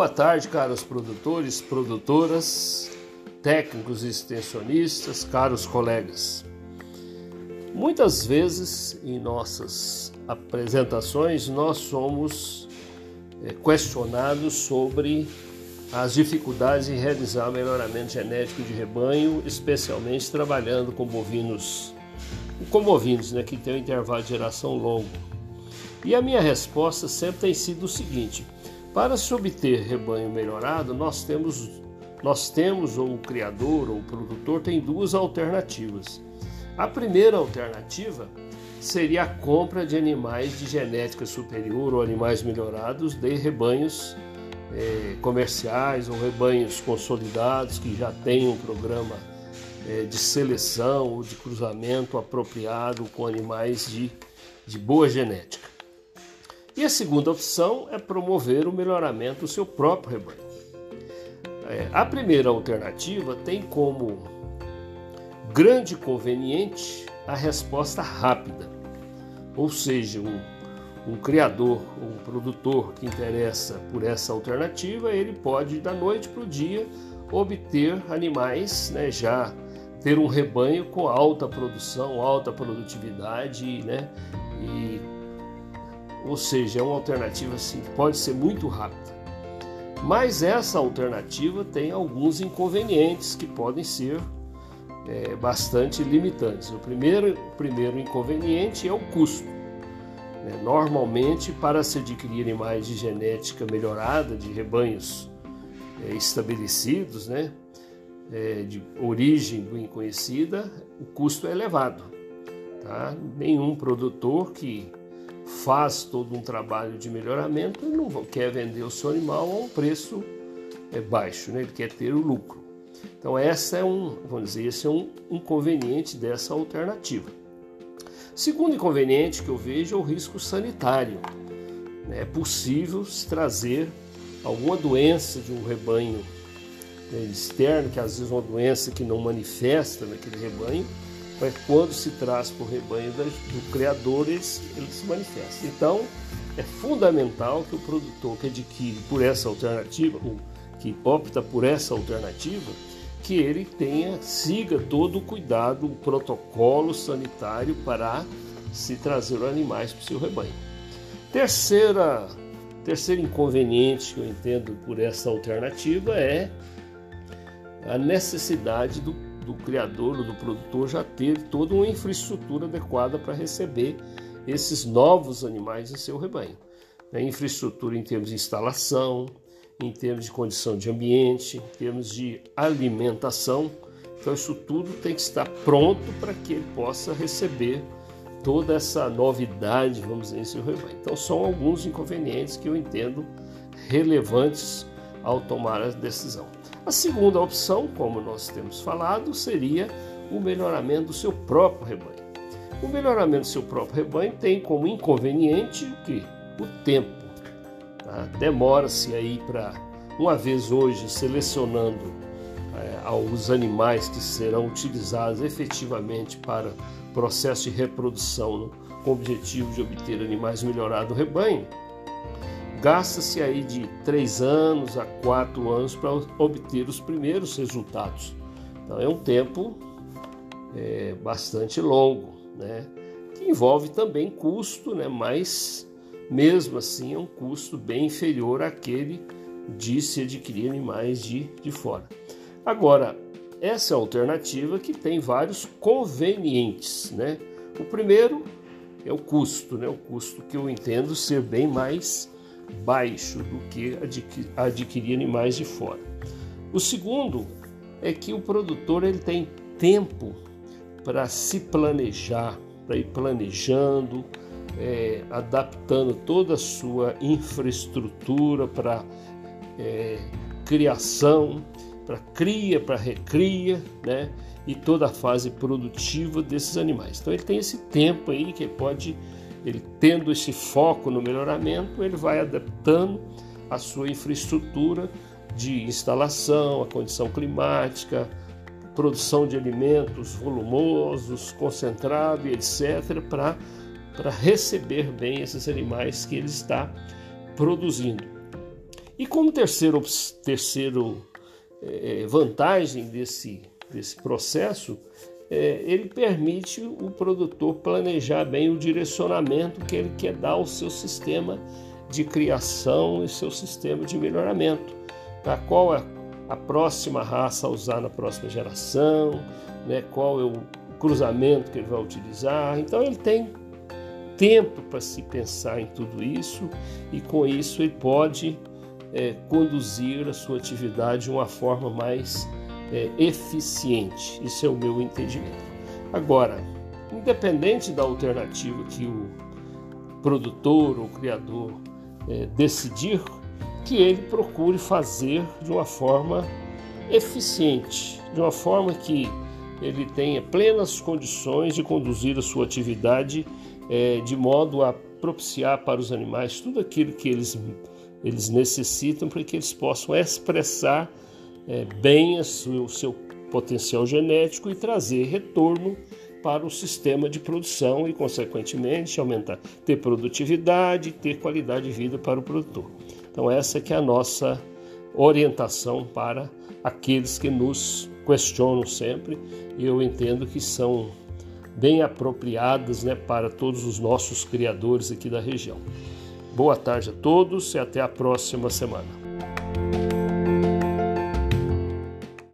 Boa tarde, caros produtores, produtoras, técnicos e extensionistas, caros colegas. Muitas vezes em nossas apresentações nós somos é, questionados sobre as dificuldades em realizar melhoramento genético de rebanho, especialmente trabalhando com bovinos, com bovinos, né, que tem um intervalo de geração longo. E a minha resposta sempre tem sido o seguinte: para se obter rebanho melhorado, nós temos, nós temos ou o criador ou o produtor tem duas alternativas. A primeira alternativa seria a compra de animais de genética superior ou animais melhorados de rebanhos eh, comerciais ou rebanhos consolidados que já têm um programa eh, de seleção ou de cruzamento apropriado com animais de, de boa genética. E a segunda opção é promover o melhoramento do seu próprio rebanho. É, a primeira alternativa tem como grande conveniente a resposta rápida, ou seja, um, um criador, um produtor que interessa por essa alternativa, ele pode da noite para o dia obter animais, né, já ter um rebanho com alta produção, alta produtividade, né, e ou seja, é uma alternativa assim, pode ser muito rápida. Mas essa alternativa tem alguns inconvenientes que podem ser é, bastante limitantes. O primeiro, o primeiro inconveniente é o custo. Né? Normalmente, para se adquirir animais de genética melhorada, de rebanhos é, estabelecidos, né? É, de origem bem conhecida, o custo é elevado. Tá? Nenhum produtor que faz todo um trabalho de melhoramento e não quer vender o seu animal a um preço é, baixo, né? ele quer ter o lucro. Então essa é um, vamos dizer, esse é um inconveniente dessa alternativa. Segundo inconveniente que eu vejo é o risco sanitário. É possível se trazer alguma doença de um rebanho né, externo, que às vezes é uma doença que não manifesta naquele rebanho, mas quando se traz para o rebanho do criador, ele, se manifesta. Então, é fundamental que o produtor que adquire por essa alternativa, que opta por essa alternativa, que ele tenha, siga todo o cuidado, o protocolo sanitário para se trazer animais para o seu rebanho. Terceira, terceiro inconveniente que eu entendo por essa alternativa é a necessidade do do criador ou do produtor já ter toda uma infraestrutura adequada para receber esses novos animais em seu rebanho. Né? Infraestrutura em termos de instalação, em termos de condição de ambiente, em termos de alimentação. Então, isso tudo tem que estar pronto para que ele possa receber toda essa novidade, vamos dizer, em seu rebanho. Então, são alguns inconvenientes que eu entendo relevantes ao tomar a decisão. A segunda opção, como nós temos falado, seria o melhoramento do seu próprio rebanho. O melhoramento do seu próprio rebanho tem como inconveniente o que? O tempo. Tá? Demora-se aí para, uma vez hoje, selecionando é, os animais que serão utilizados efetivamente para processo de reprodução no, com o objetivo de obter animais melhorados no rebanho, Gasta-se aí de três anos a quatro anos para obter os primeiros resultados. Então é um tempo é, bastante longo, né? Que envolve também custo, né? Mas mesmo assim é um custo bem inferior àquele de se adquirir animais de, de fora. Agora, essa é a alternativa que tem vários convenientes, né? O primeiro é o custo, né? O custo que eu entendo ser bem mais baixo do que adquirir animais de fora. O segundo é que o produtor ele tem tempo para se planejar, para ir planejando, é, adaptando toda a sua infraestrutura para é, criação, para cria, para recria, né? E toda a fase produtiva desses animais. Então ele tem esse tempo aí que pode ele tendo esse foco no melhoramento, ele vai adaptando a sua infraestrutura de instalação, a condição climática, produção de alimentos volumosos, concentrado e etc., para receber bem esses animais que ele está produzindo. E como terceiro, terceiro é, vantagem desse, desse processo, é, ele permite o produtor planejar bem o direcionamento que ele quer dar ao seu sistema de criação e seu sistema de melhoramento. Tá? Qual é a próxima raça a usar na próxima geração, né? qual é o cruzamento que ele vai utilizar. Então ele tem tempo para se pensar em tudo isso e com isso ele pode é, conduzir a sua atividade de uma forma mais é, eficiente. Isso é o meu entendimento. Agora, independente da alternativa que o produtor ou criador é, decidir, que ele procure fazer de uma forma eficiente, de uma forma que ele tenha plenas condições de conduzir a sua atividade é, de modo a propiciar para os animais tudo aquilo que eles, eles necessitam para que eles possam expressar é, bem o seu, potencial genético e trazer retorno para o sistema de produção e, consequentemente, aumentar, ter produtividade, ter qualidade de vida para o produtor. Então essa que é a nossa orientação para aqueles que nos questionam sempre e eu entendo que são bem apropriadas né, para todos os nossos criadores aqui da região. Boa tarde a todos e até a próxima semana.